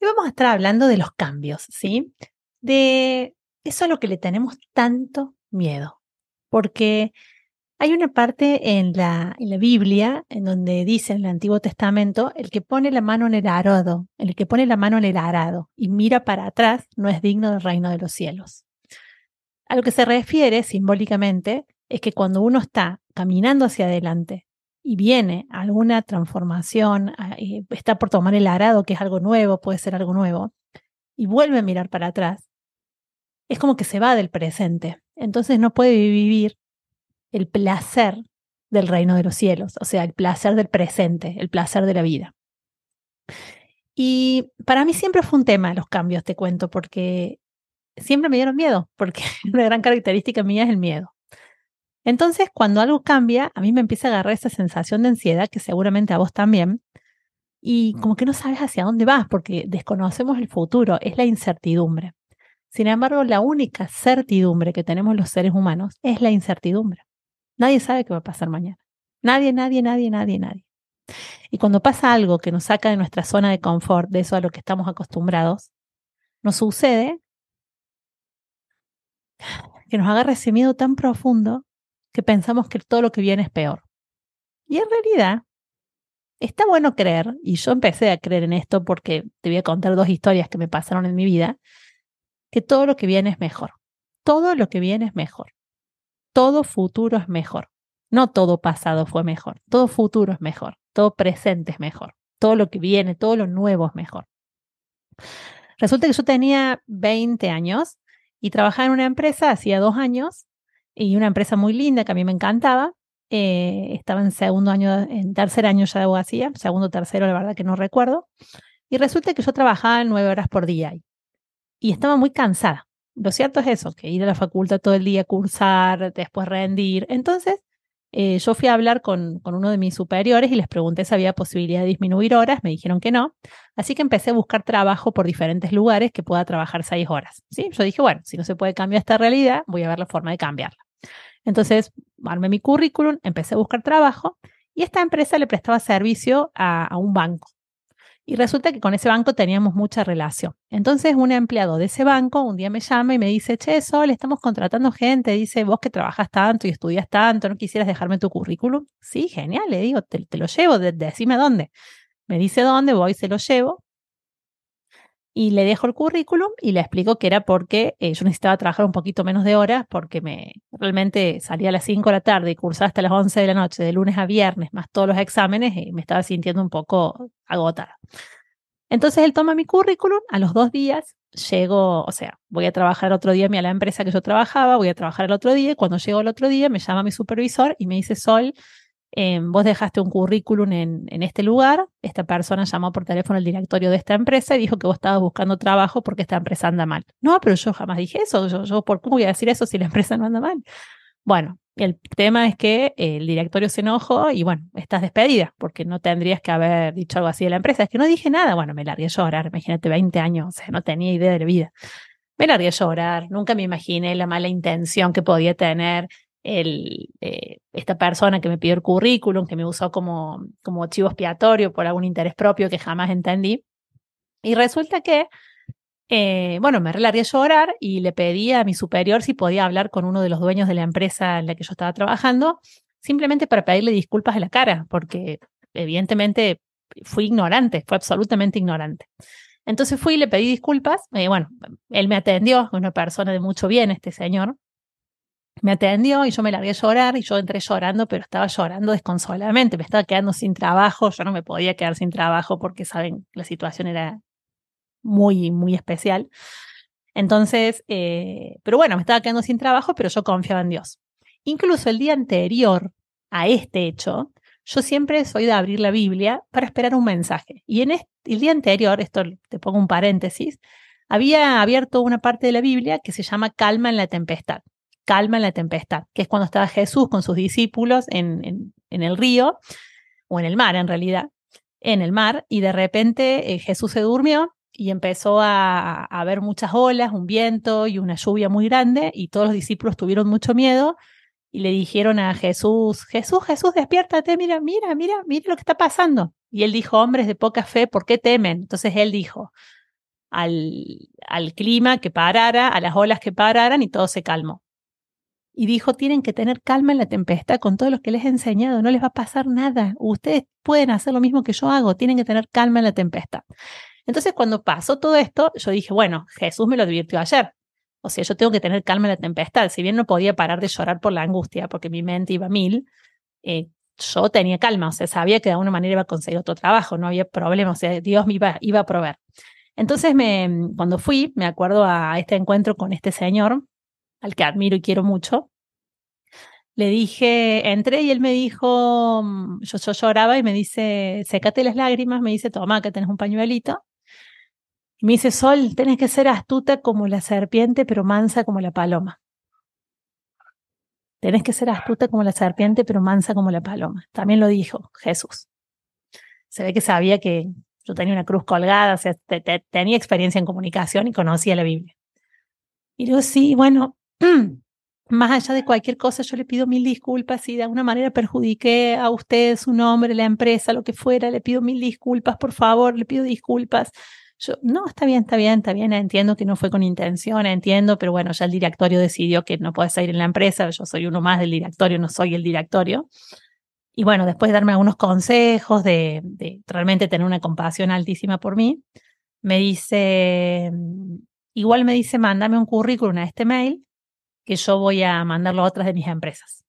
y vamos a estar hablando de los cambios, ¿sí? De eso a lo que le tenemos tanto miedo, porque hay una parte en la, en la Biblia en donde dice en el Antiguo Testamento, el que pone la mano en el arado, el que pone la mano en el arado y mira para atrás no es digno del reino de los cielos. A lo que se refiere simbólicamente es que cuando uno está caminando hacia adelante y viene alguna transformación, ah, está por tomar el arado, que es algo nuevo, puede ser algo nuevo, y vuelve a mirar para atrás, es como que se va del presente. Entonces no puede vivir el placer del reino de los cielos, o sea, el placer del presente, el placer de la vida. Y para mí siempre fue un tema los cambios, te cuento, porque siempre me dieron miedo, porque una gran característica mía es el miedo. Entonces, cuando algo cambia, a mí me empieza a agarrar esa sensación de ansiedad, que seguramente a vos también, y como que no sabes hacia dónde vas, porque desconocemos el futuro, es la incertidumbre. Sin embargo, la única certidumbre que tenemos los seres humanos es la incertidumbre. Nadie sabe qué va a pasar mañana. Nadie, nadie, nadie, nadie, nadie. Y cuando pasa algo que nos saca de nuestra zona de confort, de eso a lo que estamos acostumbrados, nos sucede que nos agarra ese miedo tan profundo que pensamos que todo lo que viene es peor. Y en realidad, está bueno creer, y yo empecé a creer en esto porque te voy a contar dos historias que me pasaron en mi vida, que todo lo que viene es mejor. Todo lo que viene es mejor. Todo futuro es mejor. No todo pasado fue mejor. Todo futuro es mejor. Todo presente es mejor. Todo lo que viene, todo lo nuevo es mejor. Resulta que yo tenía 20 años y trabajaba en una empresa hacía dos años y una empresa muy linda que a mí me encantaba. Eh, estaba en segundo año, en tercer año ya de abogacía, segundo, tercero, la verdad que no recuerdo. Y resulta que yo trabajaba nueve horas por día ahí. Y estaba muy cansada. Lo cierto es eso, que ir a la facultad todo el día, cursar, después rendir. Entonces, eh, yo fui a hablar con, con, uno de mis superiores y les pregunté si había posibilidad de disminuir horas, me dijeron que no, así que empecé a buscar trabajo por diferentes lugares que pueda trabajar seis horas. ¿sí? Yo dije, bueno, si no se puede cambiar esta realidad, voy a ver la forma de cambiarla. Entonces, armé mi currículum, empecé a buscar trabajo y esta empresa le prestaba servicio a, un banco. Y resulta que con ese banco teníamos mucha relación. Entonces, un empleado de ese banco un día me llama y me dice, che, Sol, estamos contratando gente. Dice, vos que trabajas tanto y estudias tanto, ¿no quisieras dejarme tu currículum? Sí, genial, le digo, te, lo llevo, decime dónde. Me dice dónde, voy, se lo llevo y le dejo el currículum y le explico que era porque eh, yo necesitaba trabajar un poquito menos de horas porque me realmente salía a las 5 de la tarde y cursaba hasta las 11 de la noche, de lunes a viernes, más todos los exámenes, y me estaba sintiendo un poco agotada. Entonces él toma mi currículum, a los dos días llego, o sea, voy a trabajar otro día a la empresa que yo trabajaba, voy a trabajar el otro día, y cuando llego el otro día me llama mi supervisor y me dice, Sol, Em, vos dejaste un currículum en, este lugar, esta persona llamó por teléfono al directorio de esta empresa y dijo que vos estabas buscando trabajo porque esta empresa anda mal. No, pero yo jamás dije eso, yo, ¿por qué voy a decir eso si la empresa no anda mal? Bueno, el tema es que el directorio se enojó y bueno, estás despedida porque no tendrías que haber dicho algo así de la empresa. Es que no dije nada, bueno, me largué a llorar, imagínate 20 años, no tenía idea de la vida. Me largué a llorar, nunca me imaginé la mala intención que podía tener el, eh, esta persona que me pidió el currículum, que me usó como, como chivo expiatorio por algún interés propio que jamás entendí. Y resulta que, eh, bueno, me relargué a llorar y le pedí a mi superior si podía hablar con uno de los dueños de la empresa en la que yo estaba trabajando, simplemente para pedirle disculpas a la cara, porque evidentemente fui ignorante, fue absolutamente ignorante. Entonces fui y le pedí disculpas. Eh, bueno, él me atendió, una persona de mucho bien, este señor, me atendió y yo me largué a llorar y yo entré llorando, pero estaba llorando desconsoladamente, me estaba quedando sin trabajo, yo no me podía quedar sin trabajo porque, saben, la situación era muy, muy especial. Entonces, eh, pero bueno, me estaba quedando sin trabajo, pero yo confiaba en Dios. Incluso el día anterior a este hecho, yo siempre soy de abrir la Biblia para esperar un mensaje. Y en el día anterior, esto te pongo un paréntesis, había abierto una parte de la Biblia que se llama Calma en la tempestad. Calma en la tempestad, que es cuando estaba Jesús con sus discípulos en, el río, o en el mar en realidad, en el mar, y de repente eh, Jesús se durmió y empezó a, a ver muchas olas, un viento y una lluvia muy grande, y todos los discípulos tuvieron mucho miedo y le dijeron a Jesús, Jesús, Jesús, despiértate, mira, mira, mira, mira lo que está pasando. Y él dijo, hombres de poca fe, ¿por qué temen? Entonces él dijo al, al clima que parara, a las olas que pararan y todo se calmó. Y dijo, tienen que tener calma en la tempestad con todo lo que les he enseñado, no les va a pasar nada. Ustedes pueden hacer lo mismo que yo hago, tienen que tener calma en la tempestad. Entonces, cuando pasó todo esto, yo dije, bueno, Jesús me lo advirtió ayer. O sea, yo tengo que tener calma en la tempestad. Si bien no podía parar de llorar por la angustia, porque mi mente iba a mil, eh, yo tenía calma. O sea, sabía que de alguna manera iba a conseguir otro trabajo, no había problema. O sea, Dios me iba, iba a proveer. Entonces, me, cuando fui, me acuerdo a este encuentro con este señor, al que admiro y quiero mucho, le dije, entré y él me dijo, yo, yo lloraba y me dice, sécate las lágrimas, me dice, toma, que tenés un pañuelito. Y me dice, Sol, tenés que ser astuta como la serpiente, pero mansa como la paloma. Tenés que ser astuta como la serpiente, pero mansa como la paloma. También lo dijo Jesús. Se ve que sabía que yo tenía una cruz colgada, o sea, tenía experiencia en comunicación y conocía la Biblia. Y digo, sí, bueno, más allá de cualquier cosa, yo le pido mil disculpas si de alguna manera perjudiqué a usted, su nombre, la empresa, lo que fuera, le pido mil disculpas, por favor, le pido disculpas. Yo, no, está bien, está bien, está bien, entiendo que no fue con intención, entiendo, pero bueno, ya el directorio decidió que no puede salir en la empresa, yo soy uno más del directorio, no soy el directorio. Y bueno, después de darme algunos consejos, de, de realmente tener una compasión altísima por mí, me dice, igual me dice, mándame un currículum a este mail que yo voy a mandarlo a otras de mis empresas.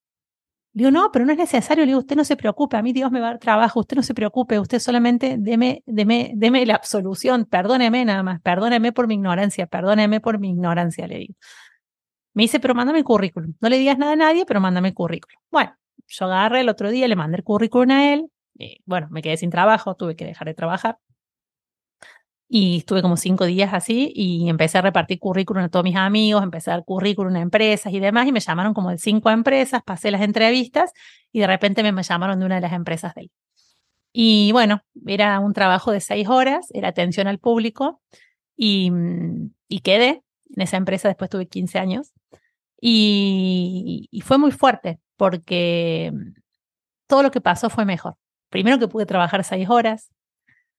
Digo, no, pero no es necesario. Le digo, usted no se preocupe, a mí Dios me va a dar trabajo, usted no se preocupe, usted solamente deme, deme, deme la absolución, perdóneme nada más, perdóneme por mi ignorancia, perdóneme por mi ignorancia, le digo. Me dice, pero mándame el currículum. No le digas nada a nadie, pero mándame el currículum. Bueno, yo agarré el otro día, le mandé el currículum a él. Y, bueno, me quedé sin trabajo, tuve que dejar de trabajar. Y estuve como cinco días así y empecé a repartir currículum a todos mis amigos, empecé a dar currículum a empresas y demás. Y me llamaron como de cinco empresas, pasé las entrevistas y de repente me, llamaron de una de las empresas de él. Y bueno, era un trabajo de seis horas, era atención al público y, mm, y quedé. En esa empresa después tuve 15 años y, y fue muy fuerte porque todo lo que pasó fue mejor. Primero que pude trabajar seis horas,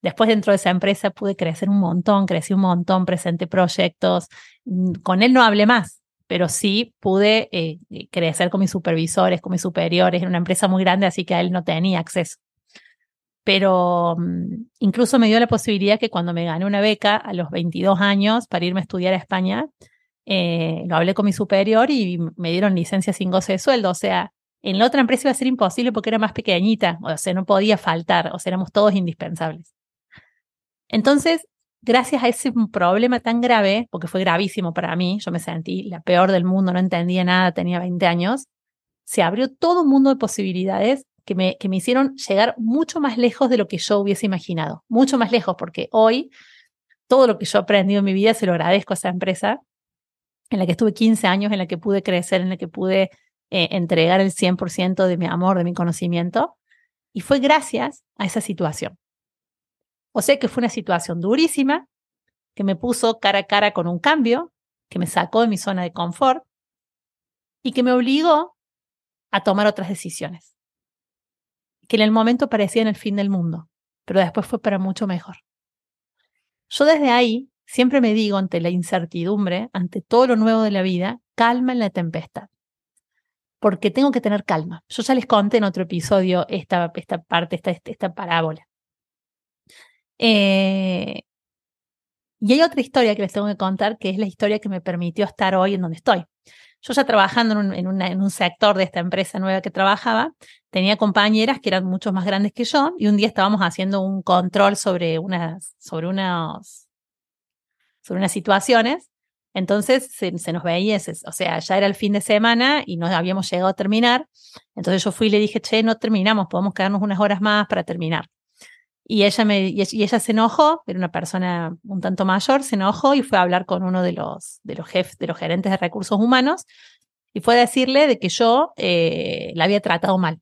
Después dentro de esa empresa pude crecer un montón, crecí un montón, presenté proyectos. Mm, con él no hablé más, pero sí pude eh, eh, crecer con mis supervisores, con mis superiores. Era una empresa muy grande, así que a él no tenía acceso. Pero mm, incluso me dio la posibilidad que cuando me gané una beca a los 22 años para irme a estudiar a España, eh, lo hablé con mi superior y me dieron licencia sin goce de sueldo. O sea, en la otra empresa iba a ser imposible porque era más pequeñita, o sea, no podía faltar, o sea, éramos todos indispensables. Entonces, gracias a ese problema tan grave, porque fue gravísimo para mí, yo me sentí la peor del mundo, no entendía nada, tenía 20 años, se abrió todo un mundo de posibilidades que me, que me hicieron llegar mucho más lejos de lo que yo hubiese imaginado, mucho más lejos, porque hoy todo lo que yo he aprendido en mi vida se lo agradezco a esa empresa, en la que estuve 15 años, en la que pude crecer, en la que pude eh, entregar el 100% de mi amor, de mi conocimiento, y fue gracias a esa situación. O sea que fue una situación durísima, que me puso cara a cara con un cambio, que me sacó de mi zona de confort y que me obligó a tomar otras decisiones. Que en el momento parecían el fin del mundo, pero después fue para mucho mejor. Yo desde ahí siempre me digo ante la incertidumbre, ante todo lo nuevo de la vida, calma en la tempestad. Porque tengo que tener calma. Yo ya les conté en otro episodio esta, esta parte, esta, esta parábola. Eh, y hay otra historia que les tengo que contar, que es la historia que me permitió estar hoy en donde estoy. Yo ya trabajando en un, sector de esta empresa nueva que trabajaba, tenía compañeras que eran mucho más grandes que yo y un día estábamos haciendo un control sobre unas, sobre unas, sobre unas situaciones Entonces se, nos veía, o sea, ya era el fin de semana y no habíamos llegado a terminar. Entonces yo fui y le dije, che, no terminamos, podemos quedarnos unas horas más para terminar. Y ella, me, y ella se enojó, era una persona un tanto mayor, se enojó y fue a hablar con uno de los, de los jefes, de los gerentes de recursos humanos y fue a decirle de que yo eh, la había tratado mal.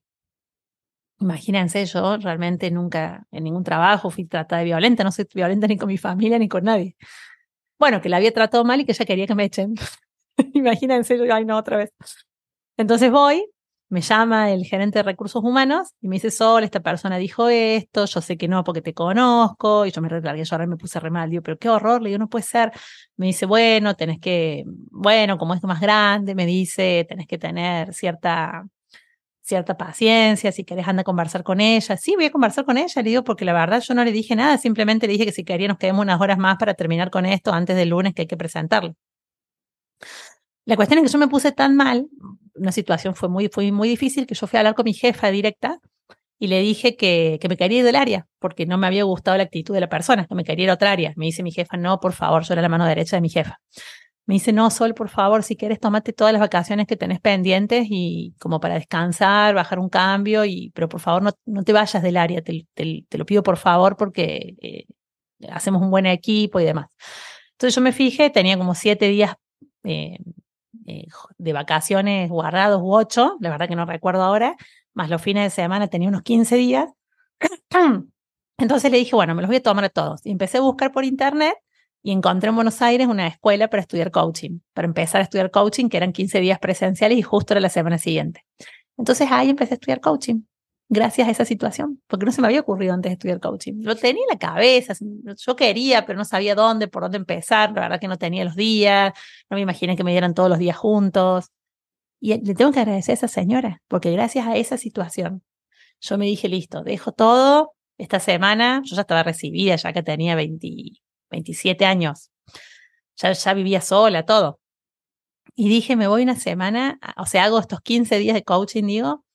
Imagínense, yo realmente nunca en ningún trabajo fui tratada de violenta, no soy violenta ni con mi familia ni con nadie. Bueno, que la había tratado mal y que ella quería que me echen. Imagínense, yo, ay no, otra vez. Entonces voy, me llama el gerente de recursos humanos y me dice, Sol, esta persona dijo esto, yo sé que no porque te conozco, y yo me recargué, yo ahora me puse re mal, digo, pero qué horror, le digo, no puede ser. Me dice, bueno, tenés que, bueno, como esto más grande, me dice, tenés que tener cierta, cierta paciencia, si querés anda a conversar con ella. Sí, voy a conversar con ella, le digo, porque la verdad yo no le dije nada, simplemente le dije que si quería nos quedemos unas horas más para terminar con esto antes del lunes que hay que presentarlo. La cuestión es que yo me puse tan mal, una situación fue muy, fue muy difícil, que yo fui a hablar con mi jefa directa y le dije que, que me quería ir del área, porque no me había gustado la actitud de la persona, que me quería ir a otra área. Me dice mi jefa, no, por favor, yo era la mano derecha de mi jefa. Me dice, no, Sol, por favor, si quieres, tomate todas las vacaciones que tenés pendientes y como para descansar, bajar un cambio, y, pero por favor no, no te vayas del área, te, te, lo pido por favor porque eh, hacemos un buen equipo y demás. Entonces yo me fijé, tenía como siete días eh, eh, de vacaciones guardados u ocho, la verdad que no recuerdo ahora, más los fines de semana tenía unos 15 días. Entonces le dije, bueno, me los voy a tomar a todos. Y empecé a buscar por internet y encontré en Buenos Aires una escuela para estudiar coaching, para empezar a estudiar coaching, que eran 15 días presenciales y justo era la semana siguiente. Entonces ahí empecé a estudiar coaching gracias a esa situación, porque no se me había ocurrido antes estudiar coaching. Lo tenía en la cabeza, yo quería, pero no sabía dónde, por dónde empezar, la verdad que no tenía los días, no me imaginé que me dieran todos los días juntos. Y le tengo que agradecer a esa señora, porque gracias a esa situación, yo me dije, listo, dejo todo, esta semana, yo ya estaba recibida, ya que tenía 27 años, ya, ya vivía sola, todo. Y dije, me voy una semana, o sea, hago estos 15 días de coaching, digo,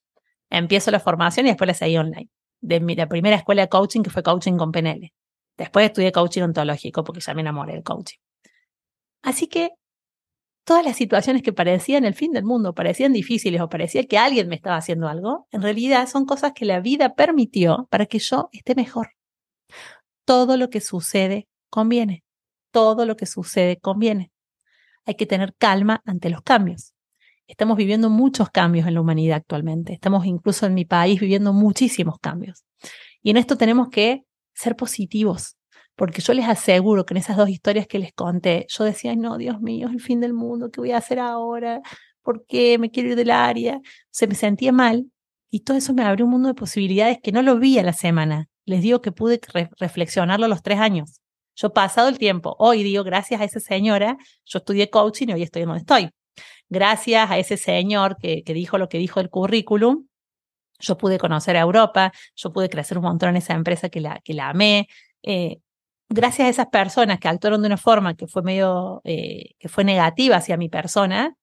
empiezo la formación y después la seguí online. De mi la primera escuela de coaching que fue coaching con PNL. Después estudié coaching ontológico porque ya me enamoré del coaching. Así que todas las situaciones que parecían el fin del mundo, parecían difíciles o parecía que alguien me estaba haciendo algo, en realidad son cosas que la vida permitió para que yo esté mejor. Todo lo que sucede conviene. Todo lo que sucede conviene. Hay que tener calma ante los cambios. Estamos viviendo muchos cambios en la humanidad actualmente. Estamos incluso en mi país viviendo muchísimos cambios. Y en esto tenemos que ser positivos, porque yo les aseguro que en esas dos historias que les conté, yo decía, no, Dios mío, el fin del mundo, ¿qué voy a hacer ahora? ¿Por qué me quiero ir del área? Se me sentía mal y todo eso me abrió un mundo de posibilidades que no lo vi a la semana. Les digo que pude reflexionarlo a los tres años. Yo pasado el tiempo, hoy digo, gracias a esa señora, yo estudié coaching y hoy estoy donde estoy gracias a ese señor que, dijo lo que dijo el currículum, yo pude conocer a Europa, yo pude crecer un montón en esa empresa que la, que la amé. Eh, gracias a esas personas que actuaron de una forma que fue medio, eh, que fue negativa hacia mi persona,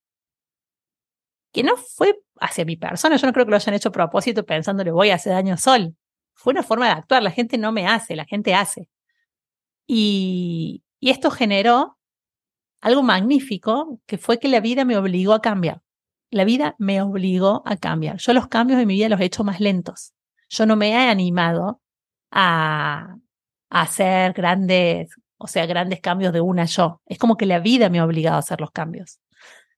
que no fue hacia mi persona, yo no creo que lo hayan hecho a propósito pensándole voy a hacer daño sol. Fue una forma de actuar, la gente no me hace, la gente hace. Y, y esto generó algo magnífico que fue que la vida me obligó a cambiar. La vida me obligó a cambiar. Yo los cambios en mi vida los he hecho más lentos. Yo no me he animado a, hacer grandes, o sea, grandes cambios de una yo. Es como que la vida me ha obligado a hacer los cambios.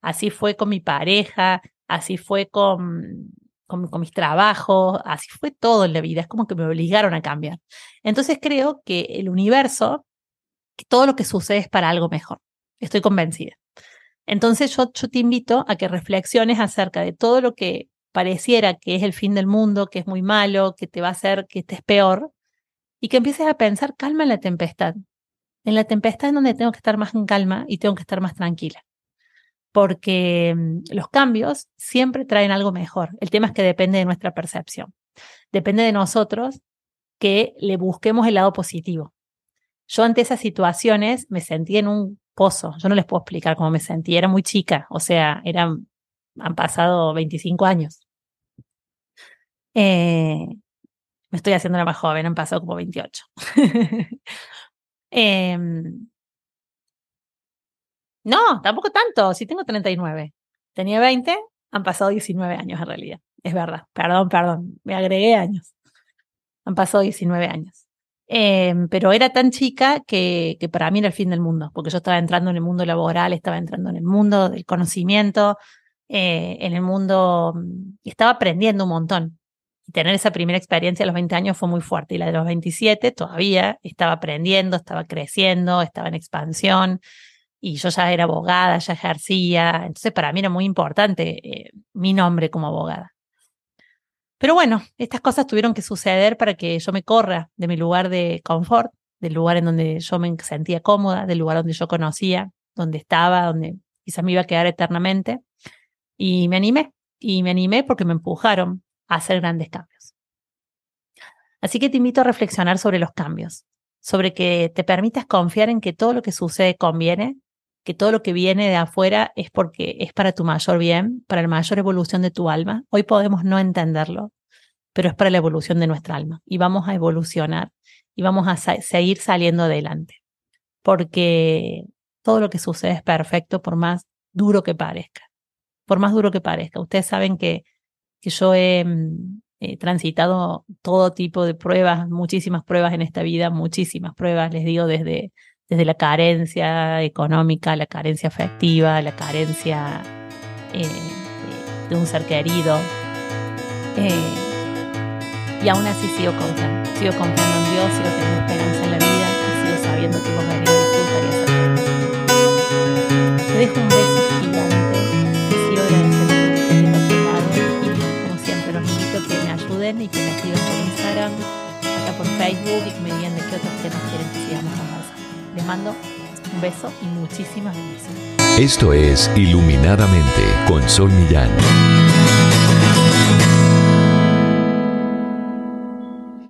Así fue con mi pareja, así fue con, con, con, mis trabajos, así fue todo en la vida. Es como que me obligaron a cambiar. Entonces creo que el universo, que todo lo que sucede es para algo mejor. Estoy convencida. Entonces yo, te invito a que reflexiones acerca de todo lo que pareciera que es el fin del mundo, que es muy malo, que te va a hacer que estés peor, y que empieces a pensar calma en la tempestad. En la tempestad es donde tengo que estar más en calma y tengo que estar más tranquila. Porque mm, los cambios siempre traen algo mejor. El tema es que depende de nuestra percepción. Depende de nosotros que le busquemos el lado positivo. Yo ante esas situaciones me sentí en un Yo no les puedo explicar cómo me sentí. Era muy chica, o sea, eran, han pasado 25 años. Eh, me estoy haciendo una más joven, han pasado como 28. Em, No, tampoco tanto, sí tengo 39. Tenía 20, han pasado 19 años en realidad. Es verdad, perdón, perdón, me agregué años. Han pasado 19 años. Em, pero era tan chica que, que, para mí era el fin del mundo, porque yo estaba entrando en el mundo laboral, estaba entrando en el mundo del conocimiento, eh, en el mundo, estaba aprendiendo un montón. Y tener esa primera experiencia a los 20 años fue muy fuerte. Y la de los 27 todavía estaba aprendiendo, estaba creciendo, estaba en expansión. Y yo ya era abogada, ya ejercía. Entonces para mí era muy importante eh, mi nombre como abogada. Pero bueno, estas cosas tuvieron que suceder para que yo me corra de mi lugar de confort, del lugar en donde yo me sentía cómoda, del lugar donde yo conocía, donde estaba, donde quizás me iba a quedar eternamente. Y me animé, y me animé porque me empujaron a hacer grandes cambios. Así que te invito a reflexionar sobre los cambios, sobre que te permitas confiar en que todo lo que sucede conviene, que todo lo que viene de afuera es porque es para tu mayor bien, para la mayor evolución de tu alma. Hoy podemos no entenderlo, pero es para la evolución de nuestra alma y vamos a evolucionar y vamos a seguir saliendo adelante. Porque todo lo que sucede es perfecto por más duro que parezca. Por más duro que parezca. Ustedes saben que, que yo he mm, transitado todo tipo de pruebas, muchísimas pruebas en esta vida, muchísimas pruebas, les digo, desde desde la carencia económica, la carencia afectiva, la carencia eh, de un ser querido. Eh, y aún así sigo confiando, sigo confiando en Dios, sigo teniendo esperanza en la vida y sigo sabiendo que vos venís a disfrutar y Te dejo un beso gigante, te sigo agradeciendo por tu y como siempre los invito a que me ayuden y que me sigan por Instagram, acá por Facebook y que me digan de qué otros temas quieren que sigamos conversando. Un beso y muchísimas bendiciones. Esto es Iluminadamente con Sol Millán.